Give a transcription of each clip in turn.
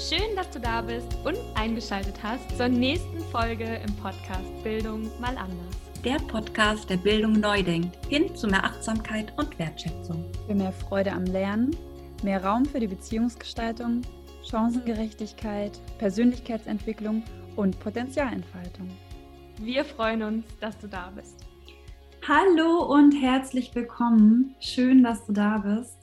Schön, dass du da bist und eingeschaltet hast zur nächsten Folge im Podcast Bildung mal anders. Der Podcast, der Bildung neu denkt, hin zu mehr Achtsamkeit und Wertschätzung. Für mehr Freude am Lernen, mehr Raum für die Beziehungsgestaltung, Chancengerechtigkeit, Persönlichkeitsentwicklung und Potenzialentfaltung. Wir freuen uns, dass du da bist. Hallo und herzlich willkommen. Schön, dass du da bist.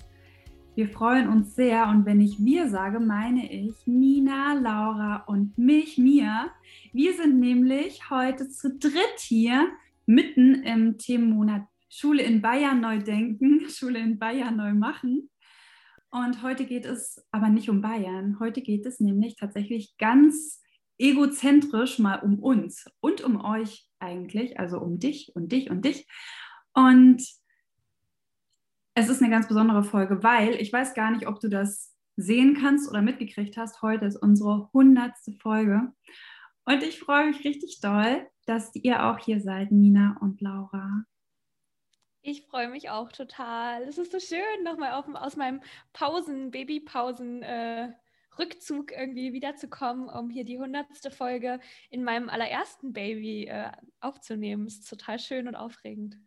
Wir freuen uns sehr und wenn ich wir sage, meine ich Nina, Laura und mich, mir. Wir sind nämlich heute zu dritt hier, mitten im Themenmonat Schule in Bayern neu denken, Schule in Bayern neu machen. Und heute geht es aber nicht um Bayern. Heute geht es nämlich tatsächlich ganz egozentrisch mal um uns und um euch eigentlich, also um dich und dich und dich. Und es ist eine ganz besondere Folge, weil ich weiß gar nicht, ob du das sehen kannst oder mitgekriegt hast. Heute ist unsere hundertste Folge. Und ich freue mich richtig doll, dass ihr auch hier seid, Nina und Laura. Ich freue mich auch total. Es ist so schön, nochmal aus meinem Pausen, Babypausen. Äh, Rückzug irgendwie wiederzukommen, um hier die hundertste Folge in meinem allerersten Baby äh, aufzunehmen. Ist total schön und aufregend.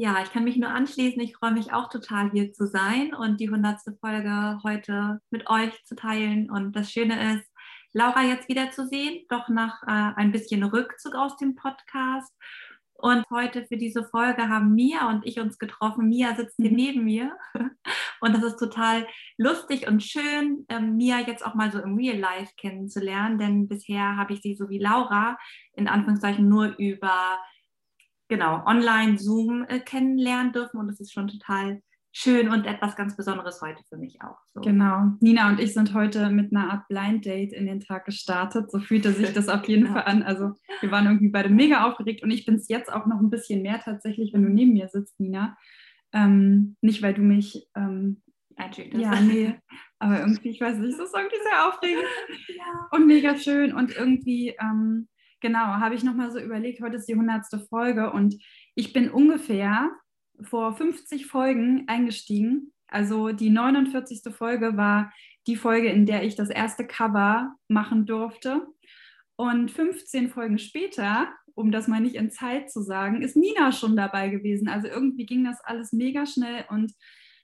Ja, ich kann mich nur anschließen. Ich freue mich auch total hier zu sein und die hundertste Folge heute mit euch zu teilen. Und das Schöne ist, Laura jetzt wiederzusehen, doch nach äh, ein bisschen Rückzug aus dem Podcast. Und heute für diese Folge haben Mia und ich uns getroffen. Mia sitzt hier mhm. neben mir. Und das ist total lustig und schön, ähm, Mia jetzt auch mal so im Real Life kennenzulernen. Denn bisher habe ich sie so wie Laura in Anführungszeichen nur über genau, online Zoom äh, kennenlernen dürfen und das ist schon total schön und etwas ganz Besonderes heute für mich auch. So. Genau. Nina und ich sind heute mit einer Art Blind Date in den Tag gestartet. So fühlte sich das auf jeden genau. Fall an. Also wir waren irgendwie beide mega aufgeregt und ich bin es jetzt auch noch ein bisschen mehr tatsächlich, wenn du neben mir sitzt, Nina. Ähm, nicht, weil du mich ähm, einschüchterst. Ja, nee. Aber irgendwie, ich weiß nicht, es ist irgendwie sehr aufregend ja. und mega schön und irgendwie ähm, Genau, habe ich nochmal so überlegt, heute ist die 100. Folge und ich bin ungefähr vor 50 Folgen eingestiegen. Also die 49. Folge war die Folge, in der ich das erste Cover machen durfte. Und 15 Folgen später, um das mal nicht in Zeit zu sagen, ist Nina schon dabei gewesen. Also irgendwie ging das alles mega schnell und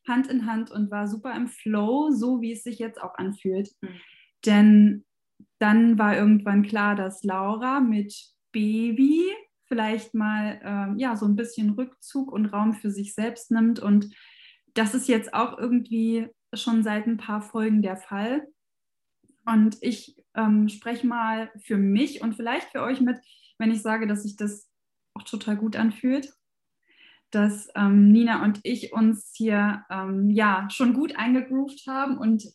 Hand in Hand und war super im Flow, so wie es sich jetzt auch anfühlt. Mhm. Denn dann war irgendwann klar, dass Laura mit Baby vielleicht mal äh, ja so ein bisschen Rückzug und Raum für sich selbst nimmt und das ist jetzt auch irgendwie schon seit ein paar Folgen der Fall. Und ich ähm, spreche mal für mich und vielleicht für euch mit, wenn ich sage, dass sich das auch total gut anfühlt, dass ähm, Nina und ich uns hier ähm, ja schon gut eingegroovt haben und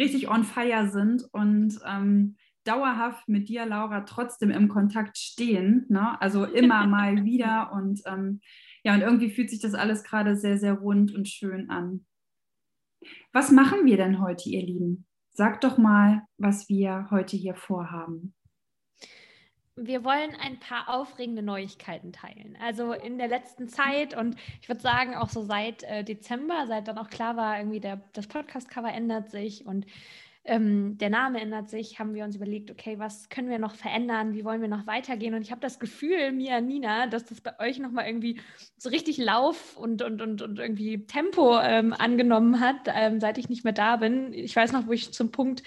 richtig on fire sind und ähm, dauerhaft mit dir, Laura, trotzdem im Kontakt stehen. Ne? Also immer mal wieder. Und ähm, ja, und irgendwie fühlt sich das alles gerade sehr, sehr rund und schön an. Was machen wir denn heute, ihr Lieben? Sagt doch mal, was wir heute hier vorhaben wir wollen ein paar aufregende Neuigkeiten teilen. Also in der letzten Zeit und ich würde sagen auch so seit äh, Dezember, seit dann auch klar war, irgendwie der, das Podcast-Cover ändert sich und ähm, der Name ändert sich, haben wir uns überlegt, okay, was können wir noch verändern, wie wollen wir noch weitergehen? Und ich habe das Gefühl, Mia, Nina, dass das bei euch nochmal irgendwie so richtig Lauf und, und, und, und irgendwie Tempo ähm, angenommen hat, ähm, seit ich nicht mehr da bin. Ich weiß noch, wo ich zum Punkt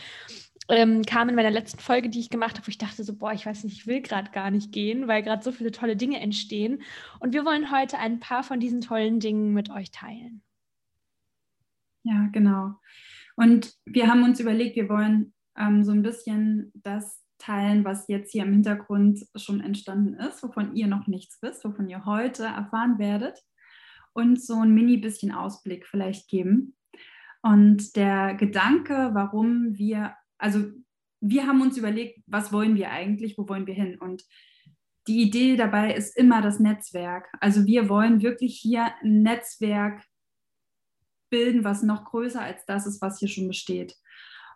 ähm, kam in meiner letzten Folge, die ich gemacht habe, wo ich dachte so, boah, ich weiß nicht, ich will gerade gar nicht gehen, weil gerade so viele tolle Dinge entstehen. Und wir wollen heute ein paar von diesen tollen Dingen mit euch teilen. Ja, genau. Und wir haben uns überlegt, wir wollen ähm, so ein bisschen das teilen, was jetzt hier im Hintergrund schon entstanden ist, wovon ihr noch nichts wisst, wovon ihr heute erfahren werdet. Und so ein mini bisschen Ausblick vielleicht geben. Und der Gedanke, warum wir also wir haben uns überlegt, was wollen wir eigentlich, wo wollen wir hin? Und die Idee dabei ist immer das Netzwerk. Also wir wollen wirklich hier ein Netzwerk bilden, was noch größer als das ist, was hier schon besteht.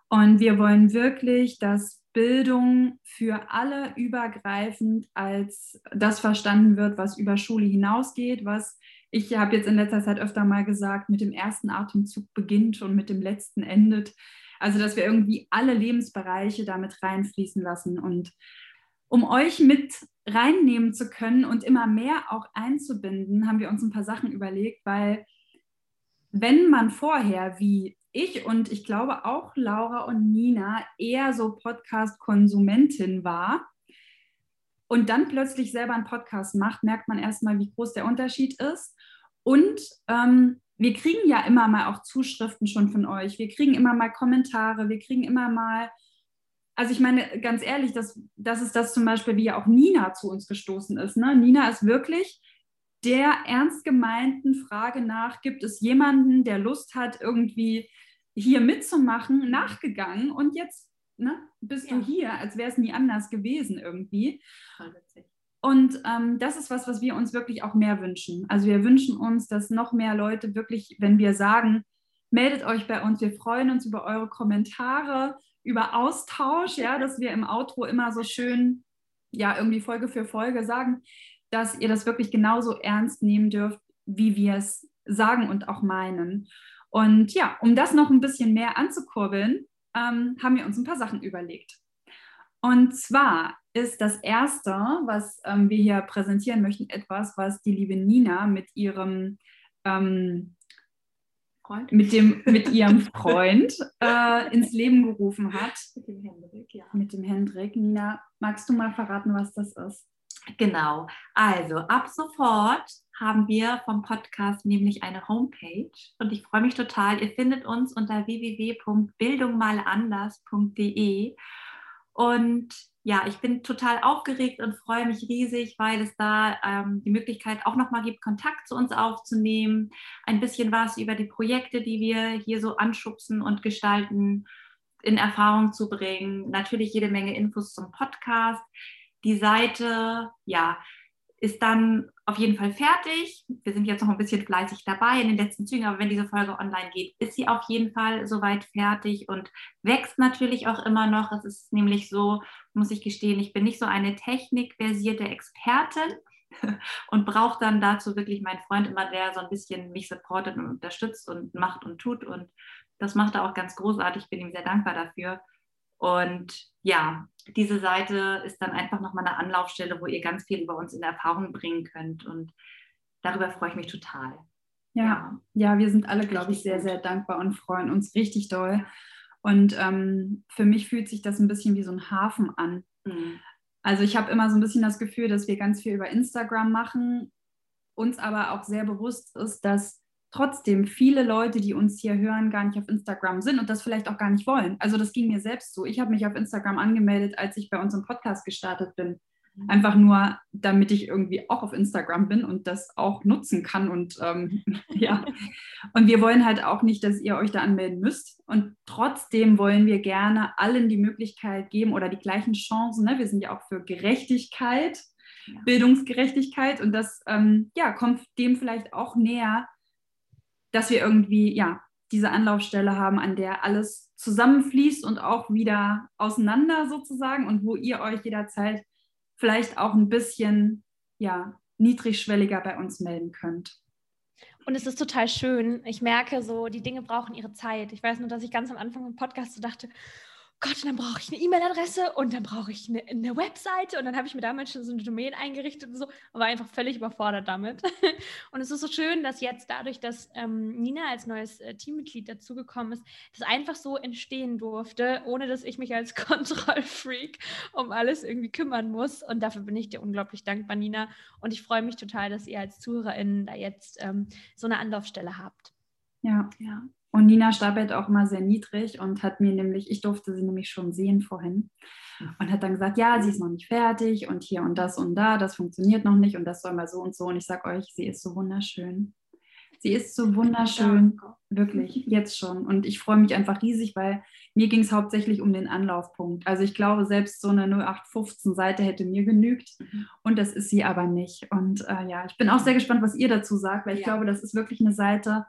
Und wir wollen wirklich, dass Bildung für alle übergreifend als das verstanden wird, was über Schule hinausgeht, was ich habe jetzt in letzter Zeit öfter mal gesagt, mit dem ersten Atemzug beginnt und mit dem letzten endet. Also, dass wir irgendwie alle Lebensbereiche damit reinfließen lassen. Und um euch mit reinnehmen zu können und immer mehr auch einzubinden, haben wir uns ein paar Sachen überlegt, weil wenn man vorher wie ich und ich glaube auch Laura und Nina eher so Podcast-Konsumentin war und dann plötzlich selber einen Podcast macht, merkt man erstmal, wie groß der Unterschied ist. Und ähm, wir kriegen ja immer mal auch Zuschriften schon von euch. Wir kriegen immer mal Kommentare. Wir kriegen immer mal, also ich meine, ganz ehrlich, das, das ist das zum Beispiel, wie ja auch Nina zu uns gestoßen ist. Ne? Nina ist wirklich der ernst gemeinten Frage nach, gibt es jemanden, der Lust hat, irgendwie hier mitzumachen, nachgegangen und jetzt ne, bist ja. du hier, als wäre es nie anders gewesen irgendwie. Und ähm, das ist was, was wir uns wirklich auch mehr wünschen. Also wir wünschen uns, dass noch mehr Leute wirklich, wenn wir sagen, meldet euch bei uns, wir freuen uns über eure Kommentare, über Austausch, ja, dass wir im Outro immer so schön, ja, irgendwie Folge für Folge sagen, dass ihr das wirklich genauso ernst nehmen dürft, wie wir es sagen und auch meinen. Und ja, um das noch ein bisschen mehr anzukurbeln, ähm, haben wir uns ein paar Sachen überlegt. Und zwar ist das Erste, was ähm, wir hier präsentieren möchten, etwas, was die liebe Nina mit ihrem ähm, Freund? Mit, dem, mit ihrem Freund äh, ins Leben gerufen hat. Mit dem Hendrik, ja. Mit dem Hendrik. Nina, magst du mal verraten, was das ist? Genau. Also ab sofort haben wir vom Podcast nämlich eine Homepage und ich freue mich total. Ihr findet uns unter www.bildungmalanders.de und ja, ich bin total aufgeregt und freue mich riesig, weil es da ähm, die Möglichkeit auch nochmal gibt, Kontakt zu uns aufzunehmen, ein bisschen was über die Projekte, die wir hier so anschubsen und gestalten, in Erfahrung zu bringen. Natürlich jede Menge Infos zum Podcast. Die Seite, ja, ist dann auf jeden Fall fertig. Wir sind jetzt noch ein bisschen fleißig dabei in den letzten Zügen, aber wenn diese Folge online geht, ist sie auf jeden Fall soweit fertig und wächst natürlich auch immer noch. Es ist nämlich so, muss ich gestehen, ich bin nicht so eine technikversierte Expertin und brauche dann dazu wirklich meinen Freund immer, der so ein bisschen mich supportet und unterstützt und macht und tut und das macht er auch ganz großartig. Ich bin ihm sehr dankbar dafür. Und ja, diese Seite ist dann einfach nochmal eine Anlaufstelle, wo ihr ganz viel über uns in Erfahrung bringen könnt. Und darüber freue ich mich total. Ja, ja, wir sind alle, glaube ich, sehr, sehr dankbar und freuen uns richtig doll. Und ähm, für mich fühlt sich das ein bisschen wie so ein Hafen an. Mhm. Also ich habe immer so ein bisschen das Gefühl, dass wir ganz viel über Instagram machen, uns aber auch sehr bewusst ist, dass trotzdem viele Leute, die uns hier hören, gar nicht auf Instagram sind und das vielleicht auch gar nicht wollen. Also das ging mir selbst so. Ich habe mich auf Instagram angemeldet, als ich bei unserem Podcast gestartet bin. Mhm. Einfach nur, damit ich irgendwie auch auf Instagram bin und das auch nutzen kann. Und ähm, ja, und wir wollen halt auch nicht, dass ihr euch da anmelden müsst. Und trotzdem wollen wir gerne allen die Möglichkeit geben oder die gleichen Chancen. Ne? Wir sind ja auch für Gerechtigkeit, ja. Bildungsgerechtigkeit. Und das ähm, ja, kommt dem vielleicht auch näher, dass wir irgendwie, ja, diese Anlaufstelle haben, an der alles zusammenfließt und auch wieder auseinander sozusagen und wo ihr euch jederzeit vielleicht auch ein bisschen, ja, niedrigschwelliger bei uns melden könnt. Und es ist total schön. Ich merke so, die Dinge brauchen ihre Zeit. Ich weiß nur, dass ich ganz am Anfang im Podcast so dachte, Gott, und dann brauche ich eine E-Mail-Adresse und dann brauche ich eine, eine, Webseite und dann habe ich mir damals schon so eine Domain eingerichtet und so, aber einfach völlig überfordert damit. Und es ist so schön, dass jetzt dadurch, dass ähm, Nina als neues äh, Teammitglied dazugekommen ist, das einfach so entstehen durfte, ohne dass ich mich als Kontrollfreak um alles irgendwie kümmern muss. Und dafür bin ich dir unglaublich dankbar, Nina. Und ich freue mich total, dass ihr als ZuhörerInnen da jetzt ähm, so eine Anlaufstelle habt. Ja, ja. Und Nina stapelt auch immer sehr niedrig und hat mir nämlich, ich durfte sie nämlich schon sehen vorhin und hat dann gesagt, ja, sie ist noch nicht fertig und hier und das und da, das funktioniert noch nicht und das soll mal so und so. Und ich sage euch, sie ist so wunderschön. Sie ist so wunderschön, wirklich, jetzt schon. Und ich freue mich einfach riesig, weil mir ging es hauptsächlich um den Anlaufpunkt. Also ich glaube, selbst so eine 0815-Seite hätte mir genügt mhm. und das ist sie aber nicht. Und äh, ja, ich bin auch sehr gespannt, was ihr dazu sagt, weil ich ja. glaube, das ist wirklich eine Seite,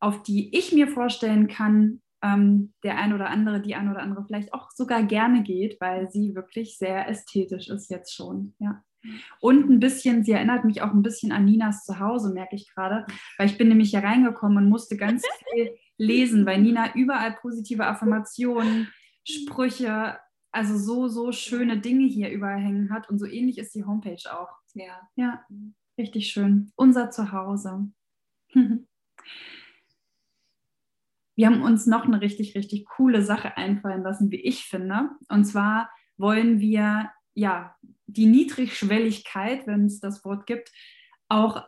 auf die ich mir vorstellen kann, ähm, der ein oder andere, die ein oder andere vielleicht auch sogar gerne geht, weil sie wirklich sehr ästhetisch ist jetzt schon. Ja. Und ein bisschen, sie erinnert mich auch ein bisschen an Ninas Zuhause, merke ich gerade, weil ich bin nämlich hier reingekommen und musste ganz viel lesen, weil Nina überall positive Affirmationen, Sprüche, also so, so schöne Dinge hier überall hängen hat. Und so ähnlich ist die Homepage auch. Ja. Ja, richtig schön. Unser Zuhause. Wir haben uns noch eine richtig, richtig coole Sache einfallen lassen, wie ich finde. Und zwar wollen wir ja die Niedrigschwelligkeit, wenn es das Wort gibt, auch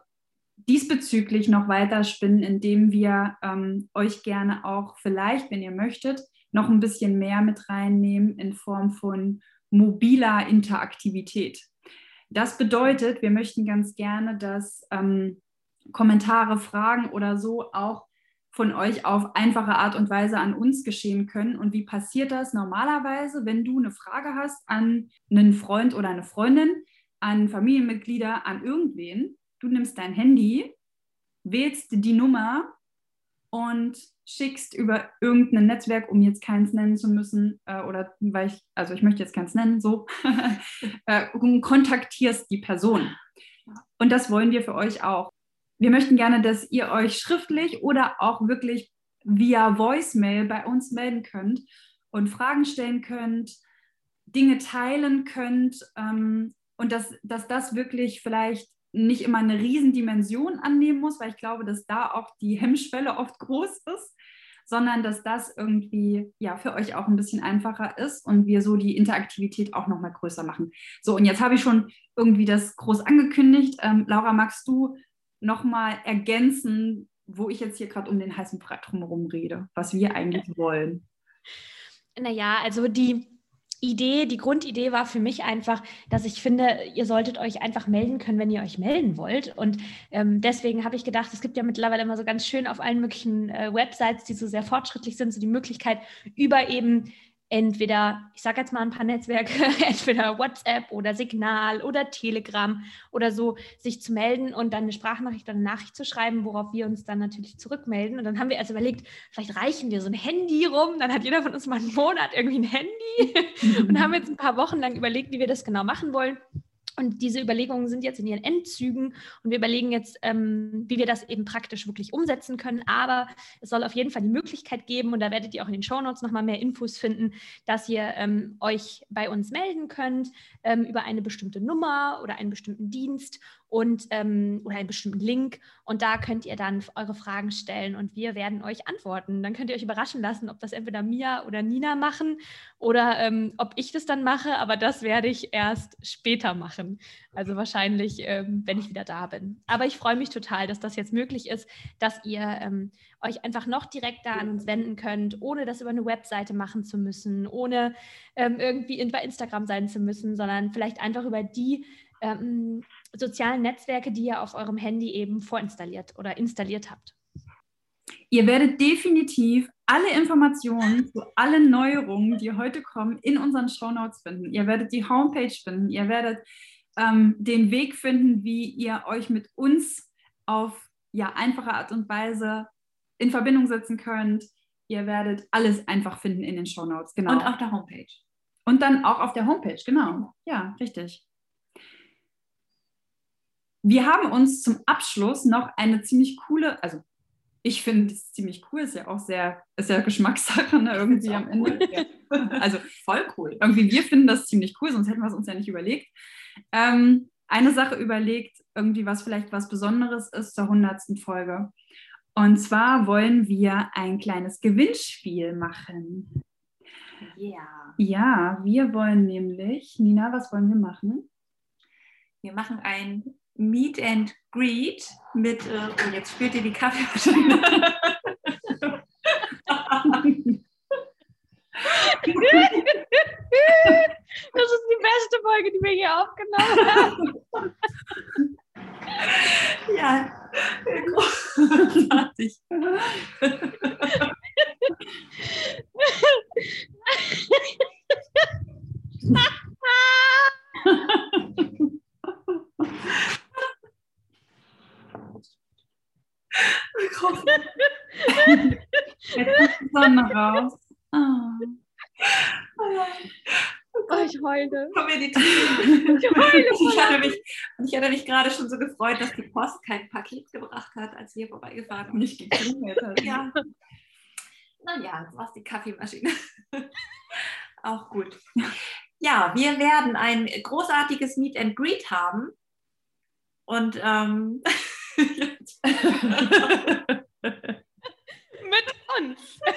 diesbezüglich noch weiter spinnen, indem wir ähm, euch gerne auch vielleicht, wenn ihr möchtet, noch ein bisschen mehr mit reinnehmen in Form von mobiler Interaktivität. Das bedeutet, wir möchten ganz gerne, dass ähm, Kommentare, Fragen oder so auch von euch auf einfache Art und Weise an uns geschehen können. Und wie passiert das normalerweise, wenn du eine Frage hast an einen Freund oder eine Freundin, an Familienmitglieder, an irgendwen? Du nimmst dein Handy, wählst die Nummer und schickst über irgendein Netzwerk, um jetzt keins nennen zu müssen, äh, oder weil ich, also ich möchte jetzt keins nennen, so, äh, kontaktierst die Person. Und das wollen wir für euch auch. Wir möchten gerne, dass ihr euch schriftlich oder auch wirklich via Voicemail bei uns melden könnt und Fragen stellen könnt, Dinge teilen könnt ähm, und dass, dass das wirklich vielleicht nicht immer eine Riesendimension annehmen muss, weil ich glaube, dass da auch die Hemmschwelle oft groß ist, sondern dass das irgendwie ja für euch auch ein bisschen einfacher ist und wir so die Interaktivität auch noch mal größer machen. So und jetzt habe ich schon irgendwie das groß angekündigt. Ähm, Laura, magst du noch mal ergänzen, wo ich jetzt hier gerade um den heißen Brett drumherum rede, was wir eigentlich wollen? Naja, also die Idee, die Grundidee war für mich einfach, dass ich finde, ihr solltet euch einfach melden können, wenn ihr euch melden wollt. Und ähm, deswegen habe ich gedacht, es gibt ja mittlerweile immer so ganz schön auf allen möglichen äh, Websites, die so sehr fortschrittlich sind, so die Möglichkeit, über eben entweder, ich sage jetzt mal ein paar Netzwerke, entweder WhatsApp oder Signal oder Telegram oder so, sich zu melden und dann eine Sprachnachricht oder eine Nachricht zu schreiben, worauf wir uns dann natürlich zurückmelden. Und dann haben wir also überlegt, vielleicht reichen wir so ein Handy rum, dann hat jeder von uns mal einen Monat irgendwie ein Handy und haben jetzt ein paar Wochen lang überlegt, wie wir das genau machen wollen. Und diese Überlegungen sind jetzt in ihren Endzügen und wir überlegen jetzt, ähm, wie wir das eben praktisch wirklich umsetzen können. Aber es soll auf jeden Fall die Möglichkeit geben, und da werdet ihr auch in den Shownotes nochmal mehr Infos finden, dass ihr ähm, euch bei uns melden könnt ähm, über eine bestimmte Nummer oder einen bestimmten Dienst und ähm, oder einen bestimmten Link und da könnt ihr dann eure Fragen stellen und wir werden euch antworten. Dann könnt ihr euch überraschen lassen, ob das entweder Mia oder Nina machen oder ähm, ob ich das dann mache, aber das werde ich erst später machen. Also wahrscheinlich, ähm, wenn ich wieder da bin. Aber ich freue mich total, dass das jetzt möglich ist, dass ihr ähm, euch einfach noch direkter an uns wenden könnt, ohne das über eine Webseite machen zu müssen, ohne ähm, irgendwie in, bei Instagram sein zu müssen, sondern vielleicht einfach über die ähm, sozialen Netzwerke, die ihr auf eurem Handy eben vorinstalliert oder installiert habt. Ihr werdet definitiv alle Informationen zu allen Neuerungen, die heute kommen, in unseren Shownotes finden. Ihr werdet die Homepage finden. Ihr werdet ähm, den Weg finden, wie ihr euch mit uns auf ja, einfache Art und Weise in Verbindung setzen könnt. Ihr werdet alles einfach finden in den Shownotes. Genau. Und auf der Homepage. Und dann auch auf der Homepage, genau. Ja, richtig. Wir haben uns zum Abschluss noch eine ziemlich coole, also ich finde es ziemlich cool, ist ja auch sehr, ist ja Geschmackssache ne, irgendwie am Ende. Cool. Also voll cool. Irgendwie wir finden das ziemlich cool, sonst hätten wir es uns ja nicht überlegt. Ähm, eine Sache überlegt, irgendwie was vielleicht was Besonderes ist zur hundertsten Folge. Und zwar wollen wir ein kleines Gewinnspiel machen. Ja. Yeah. Ja, wir wollen nämlich, Nina, was wollen wir machen? Wir machen ein Meet and Greet mit, äh, oh, jetzt spürt ihr die Kaffeemaschine. Das ist die beste Folge, die wir hier aufgenommen haben. Ja, großartig. Jetzt kommt die Sonne raus. Oh. Oh, ich heule. Komm mir die Tränen. Ich heule. Ich hatte, mich, ich hatte mich gerade schon so gefreut, dass die Post kein Paket gebracht hat, als wir vorbeigefahren sind. Nicht geklingelt hat. Ja. Naja, das war die Kaffeemaschine. Auch gut. Ja, wir werden ein großartiges Meet and Greet haben. Und ähm, uns.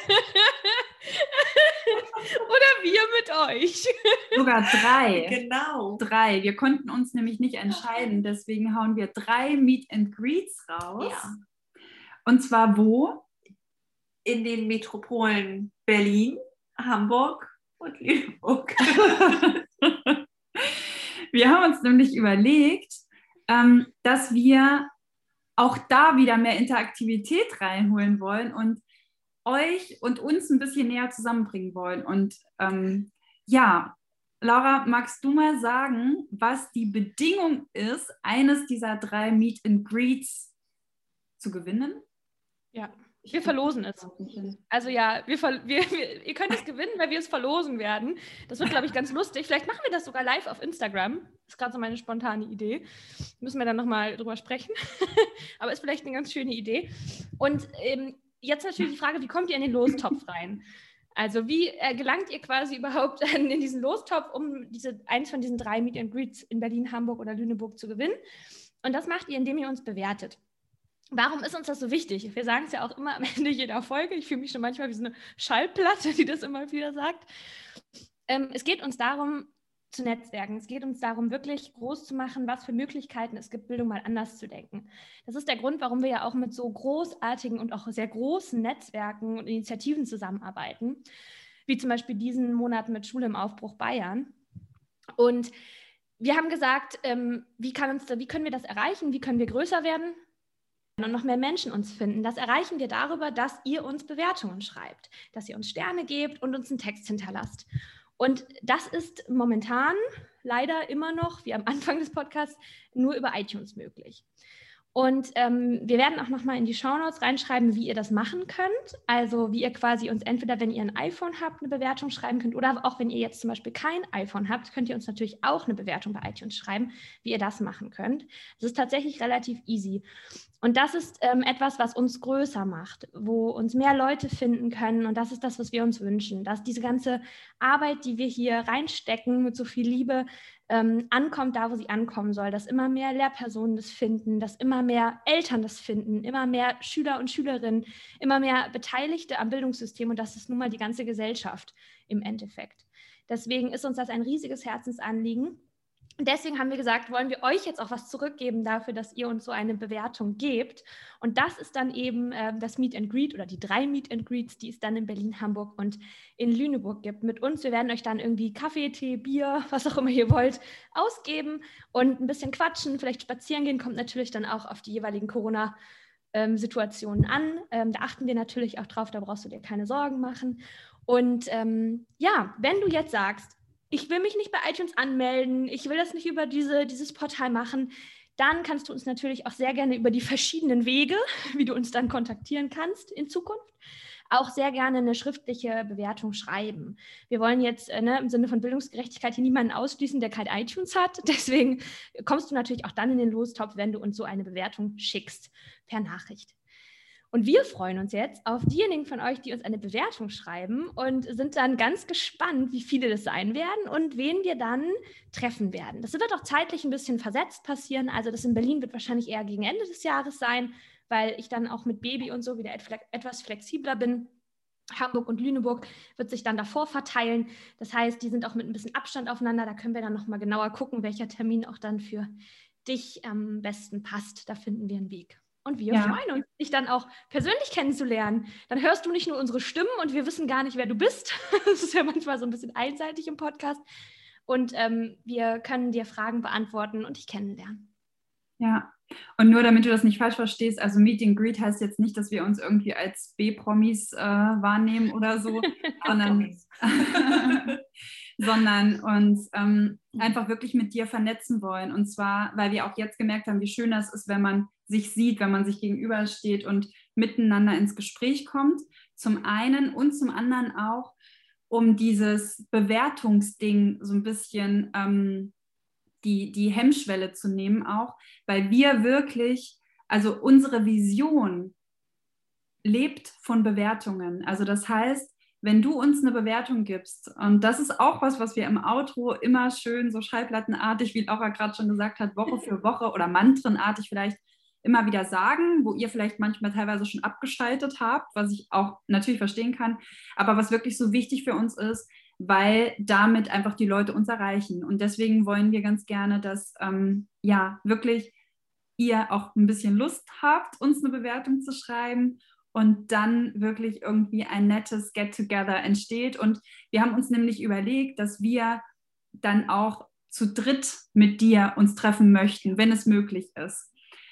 Oder wir mit euch. Sogar drei. Genau. Drei. Wir konnten uns nämlich nicht entscheiden, deswegen hauen wir drei Meet and Greets raus. Ja. Und zwar wo? In den Metropolen Berlin, Hamburg und Lüneburg. wir haben uns nämlich überlegt, ähm, dass wir auch da wieder mehr Interaktivität reinholen wollen und euch und uns ein bisschen näher zusammenbringen wollen. Und ähm, ja, Laura, magst du mal sagen, was die Bedingung ist, eines dieser drei Meet and Greets zu gewinnen? Ja, wir verlosen es. Also ja, wir, wir, wir, ihr könnt es gewinnen, weil wir es verlosen werden. Das wird, glaube ich, ganz lustig. Vielleicht machen wir das sogar live auf Instagram. Das ist gerade so meine spontane Idee. Müssen wir dann nochmal drüber sprechen. Aber ist vielleicht eine ganz schöne Idee. Und ähm, jetzt natürlich die Frage, wie kommt ihr in den Lostopf rein? Also wie äh, gelangt ihr quasi überhaupt in, in diesen Lostopf, um diese, eins von diesen drei Meet and Greets in Berlin, Hamburg oder Lüneburg zu gewinnen? Und das macht ihr, indem ihr uns bewertet. Warum ist uns das so wichtig? Wir sagen es ja auch immer am Ende jeder Folge. Ich fühle mich schon manchmal wie so eine Schallplatte, die das immer wieder sagt. Ähm, es geht uns darum, zu netzwerken. Es geht uns darum, wirklich groß zu machen, was für Möglichkeiten es gibt, Bildung mal anders zu denken. Das ist der Grund, warum wir ja auch mit so großartigen und auch sehr großen Netzwerken und Initiativen zusammenarbeiten, wie zum Beispiel diesen Monat mit Schule im Aufbruch Bayern. Und wir haben gesagt, ähm, wie, kann uns, wie können wir das erreichen? Wie können wir größer werden? und noch mehr Menschen uns finden. Das erreichen wir darüber, dass ihr uns Bewertungen schreibt, dass ihr uns Sterne gebt und uns einen Text hinterlasst. Und das ist momentan leider immer noch, wie am Anfang des Podcasts, nur über iTunes möglich. Und ähm, wir werden auch nochmal in die Shownotes reinschreiben, wie ihr das machen könnt. Also wie ihr quasi uns entweder, wenn ihr ein iPhone habt, eine Bewertung schreiben könnt oder auch wenn ihr jetzt zum Beispiel kein iPhone habt, könnt ihr uns natürlich auch eine Bewertung bei iTunes schreiben, wie ihr das machen könnt. Das ist tatsächlich relativ easy. Und das ist ähm, etwas, was uns größer macht, wo uns mehr Leute finden können. Und das ist das, was wir uns wünschen, dass diese ganze Arbeit, die wir hier reinstecken mit so viel Liebe, ähm, ankommt da, wo sie ankommen soll, dass immer mehr Lehrpersonen das finden, dass immer mehr Eltern das finden, immer mehr Schüler und Schülerinnen, immer mehr Beteiligte am Bildungssystem und das ist nun mal die ganze Gesellschaft im Endeffekt. Deswegen ist uns das ein riesiges Herzensanliegen deswegen haben wir gesagt, wollen wir euch jetzt auch was zurückgeben dafür, dass ihr uns so eine Bewertung gebt. Und das ist dann eben äh, das Meet and Greet oder die drei Meet and Greets, die es dann in Berlin, Hamburg und in Lüneburg gibt. Mit uns, wir werden euch dann irgendwie Kaffee, Tee, Bier, was auch immer ihr wollt, ausgeben und ein bisschen quatschen, vielleicht spazieren gehen, kommt natürlich dann auch auf die jeweiligen Corona- Situationen an. Ähm, da achten wir natürlich auch drauf, da brauchst du dir keine Sorgen machen. Und ähm, ja, wenn du jetzt sagst, ich will mich nicht bei iTunes anmelden, ich will das nicht über diese, dieses Portal machen, dann kannst du uns natürlich auch sehr gerne über die verschiedenen Wege, wie du uns dann kontaktieren kannst in Zukunft, auch sehr gerne eine schriftliche Bewertung schreiben. Wir wollen jetzt äh, ne, im Sinne von Bildungsgerechtigkeit hier niemanden ausschließen, der kein iTunes hat. Deswegen kommst du natürlich auch dann in den Lostopf, wenn du uns so eine Bewertung schickst per Nachricht. Und wir freuen uns jetzt auf diejenigen von euch, die uns eine Bewertung schreiben und sind dann ganz gespannt, wie viele das sein werden und wen wir dann treffen werden. Das wird auch zeitlich ein bisschen versetzt passieren. Also das in Berlin wird wahrscheinlich eher gegen Ende des Jahres sein, weil ich dann auch mit Baby und so wieder etwas flexibler bin. Hamburg und Lüneburg wird sich dann davor verteilen. Das heißt, die sind auch mit ein bisschen Abstand aufeinander. Da können wir dann nochmal genauer gucken, welcher Termin auch dann für dich am besten passt. Da finden wir einen Weg. Und wir ja. freuen uns, dich dann auch persönlich kennenzulernen. Dann hörst du nicht nur unsere Stimmen und wir wissen gar nicht, wer du bist. Das ist ja manchmal so ein bisschen einseitig im Podcast. Und ähm, wir können dir Fragen beantworten und dich kennenlernen. Ja, und nur damit du das nicht falsch verstehst, also Meet and Greet heißt jetzt nicht, dass wir uns irgendwie als B-Promis äh, wahrnehmen oder so, sondern, sondern uns ähm, einfach wirklich mit dir vernetzen wollen. Und zwar, weil wir auch jetzt gemerkt haben, wie schön das ist, wenn man sich sieht, wenn man sich gegenübersteht und miteinander ins Gespräch kommt. Zum einen und zum anderen auch, um dieses Bewertungsding so ein bisschen ähm, die, die Hemmschwelle zu nehmen, auch, weil wir wirklich, also unsere Vision lebt von Bewertungen. Also das heißt, wenn du uns eine Bewertung gibst, und das ist auch was, was wir im Outro immer schön so schallplattenartig, wie Laura gerade schon gesagt hat, Woche für Woche oder mantrenartig vielleicht immer wieder sagen, wo ihr vielleicht manchmal teilweise schon abgeschaltet habt, was ich auch natürlich verstehen kann, aber was wirklich so wichtig für uns ist, weil damit einfach die Leute uns erreichen. Und deswegen wollen wir ganz gerne, dass ähm, ja wirklich ihr auch ein bisschen Lust habt, uns eine Bewertung zu schreiben und dann wirklich irgendwie ein nettes Get-Together entsteht. Und wir haben uns nämlich überlegt, dass wir dann auch zu dritt mit dir uns treffen möchten, wenn es möglich ist.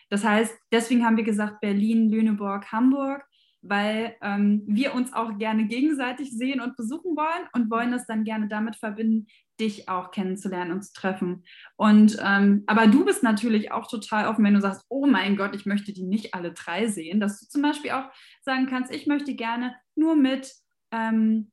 Das heißt, deswegen haben wir gesagt Berlin, Lüneburg, Hamburg, weil ähm, wir uns auch gerne gegenseitig sehen und besuchen wollen und wollen es dann gerne damit verbinden, dich auch kennenzulernen und zu treffen. Und ähm, aber du bist natürlich auch total offen, wenn du sagst, oh mein Gott, ich möchte die nicht alle drei sehen, dass du zum Beispiel auch sagen kannst, ich möchte gerne nur mit, ähm,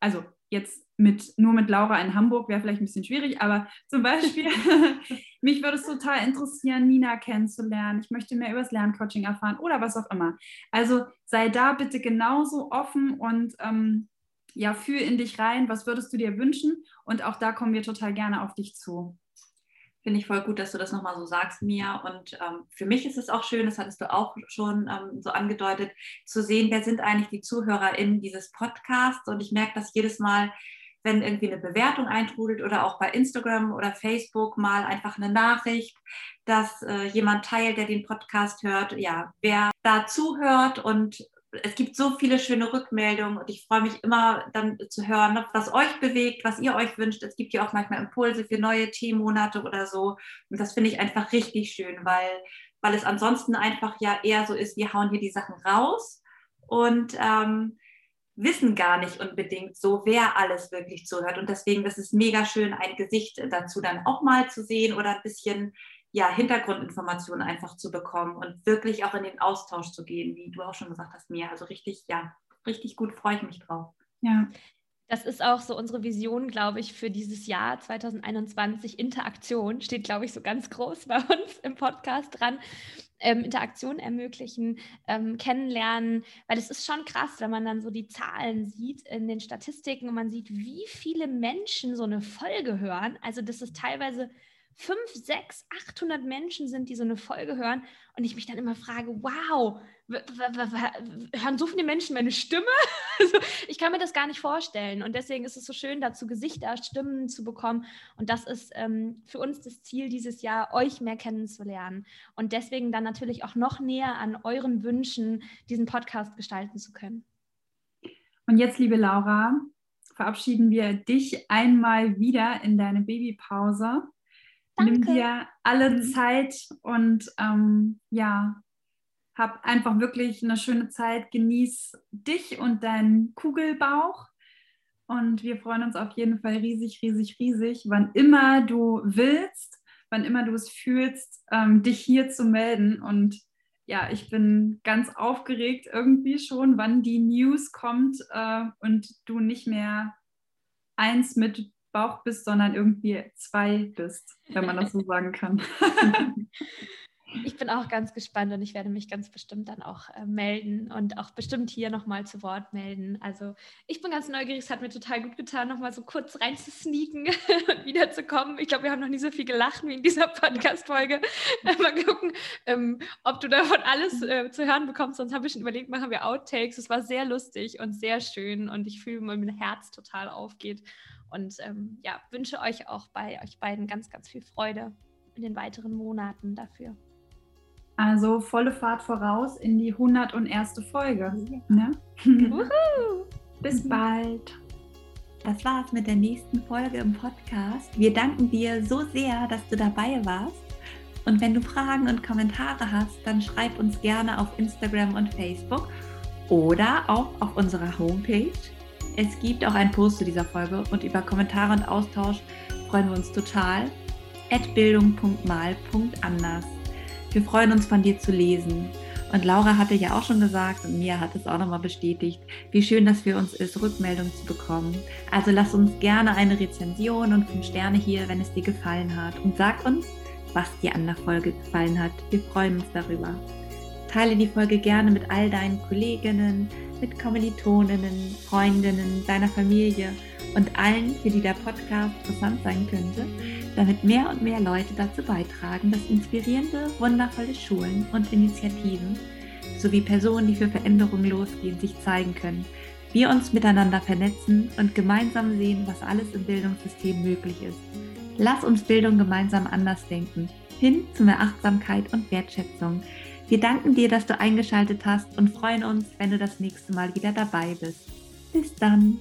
also jetzt mit nur mit Laura in Hamburg wäre vielleicht ein bisschen schwierig, aber zum Beispiel, mich würde es total interessieren, Nina kennenzulernen. Ich möchte mehr über das Lerncoaching erfahren oder was auch immer. Also sei da bitte genauso offen und ähm, ja, fühl in dich rein. Was würdest du dir wünschen? Und auch da kommen wir total gerne auf dich zu. Finde ich voll gut, dass du das nochmal so sagst, Mia. Und ähm, für mich ist es auch schön, das hattest du auch schon ähm, so angedeutet, zu sehen, wer sind eigentlich die ZuhörerInnen dieses Podcasts. Und ich merke das jedes Mal, wenn irgendwie eine Bewertung eintrudelt oder auch bei Instagram oder Facebook mal einfach eine Nachricht, dass äh, jemand teilt, der den Podcast hört, ja, wer da zuhört und es gibt so viele schöne Rückmeldungen und ich freue mich immer dann zu hören, was euch bewegt, was ihr euch wünscht. Es gibt ja auch manchmal Impulse für neue Themenmonate oder so. Und das finde ich einfach richtig schön, weil, weil es ansonsten einfach ja eher so ist, wir hauen hier die Sachen raus und ähm, wissen gar nicht unbedingt so, wer alles wirklich zuhört. Und deswegen ist es mega schön, ein Gesicht dazu dann auch mal zu sehen oder ein bisschen ja, Hintergrundinformationen einfach zu bekommen und wirklich auch in den Austausch zu gehen, wie du auch schon gesagt hast, mir. Also richtig, ja, richtig gut freue ich mich drauf. Ja. Das ist auch so unsere Vision, glaube ich, für dieses Jahr 2021. Interaktion steht, glaube ich, so ganz groß bei uns im Podcast dran ähm, Interaktion ermöglichen, ähm, kennenlernen, weil es ist schon krass, wenn man dann so die Zahlen sieht in den Statistiken und man sieht, wie viele Menschen so eine Folge hören. Also das ist teilweise fünf, sechs, 800 Menschen sind, die so eine Folge hören und ich mich dann immer frage, wow, hören so viele Menschen meine Stimme? Also ich kann mir das gar nicht vorstellen und deswegen ist es so schön, dazu Gesichter, Stimmen zu bekommen und das ist ähm, für uns das Ziel dieses Jahr, euch mehr kennenzulernen und deswegen dann natürlich auch noch näher an euren Wünschen diesen Podcast gestalten zu können. Und jetzt, liebe Laura, verabschieden wir dich einmal wieder in deine Babypause. Danke. Nimm dir alle mhm. Zeit und ähm, ja, hab einfach wirklich eine schöne Zeit. Genieß dich und deinen Kugelbauch. Und wir freuen uns auf jeden Fall riesig, riesig, riesig, wann immer du willst, wann immer du es fühlst, ähm, dich hier zu melden. Und ja, ich bin ganz aufgeregt irgendwie schon, wann die News kommt äh, und du nicht mehr eins mit Bauch bist, sondern irgendwie zwei bist, wenn man das so sagen kann. Ich bin auch ganz gespannt und ich werde mich ganz bestimmt dann auch äh, melden und auch bestimmt hier nochmal zu Wort melden. Also ich bin ganz neugierig, es hat mir total gut getan, nochmal so kurz reinzusneaken und wiederzukommen. Ich glaube, wir haben noch nie so viel gelacht wie in dieser Podcast-Folge. mal gucken, ähm, ob du davon alles äh, zu hören bekommst. Sonst habe ich schon überlegt, machen wir Outtakes. Es war sehr lustig und sehr schön und ich fühle, wie mein Herz total aufgeht. Und ähm, ja, wünsche euch auch bei euch beiden ganz, ganz viel Freude in den weiteren Monaten dafür. Also volle Fahrt voraus in die 101. Folge. Ja. Ne? Bis bald. Das war's mit der nächsten Folge im Podcast. Wir danken dir so sehr, dass du dabei warst. Und wenn du Fragen und Kommentare hast, dann schreib uns gerne auf Instagram und Facebook oder auch auf unserer Homepage. Es gibt auch einen Post zu dieser Folge und über Kommentare und Austausch freuen wir uns total. bildung.mal.anders. Wir freuen uns von dir zu lesen. Und Laura hatte ja auch schon gesagt und Mia hat es auch nochmal bestätigt, wie schön das für uns ist, Rückmeldung zu bekommen. Also lass uns gerne eine Rezension und fünf Sterne hier, wenn es dir gefallen hat. Und sag uns, was dir an der Folge gefallen hat. Wir freuen uns darüber. Teile die Folge gerne mit all deinen Kolleginnen, mit Kommilitoninnen, Freundinnen, deiner Familie und allen, für die der Podcast interessant sein könnte, damit mehr und mehr Leute dazu beitragen, dass inspirierende, wundervolle Schulen und Initiativen sowie Personen, die für Veränderungen losgehen, sich zeigen können. Wir uns miteinander vernetzen und gemeinsam sehen, was alles im Bildungssystem möglich ist. Lass uns Bildung gemeinsam anders denken, hin zu mehr Achtsamkeit und Wertschätzung. Wir danken dir, dass du eingeschaltet hast und freuen uns, wenn du das nächste Mal wieder dabei bist. Bis dann!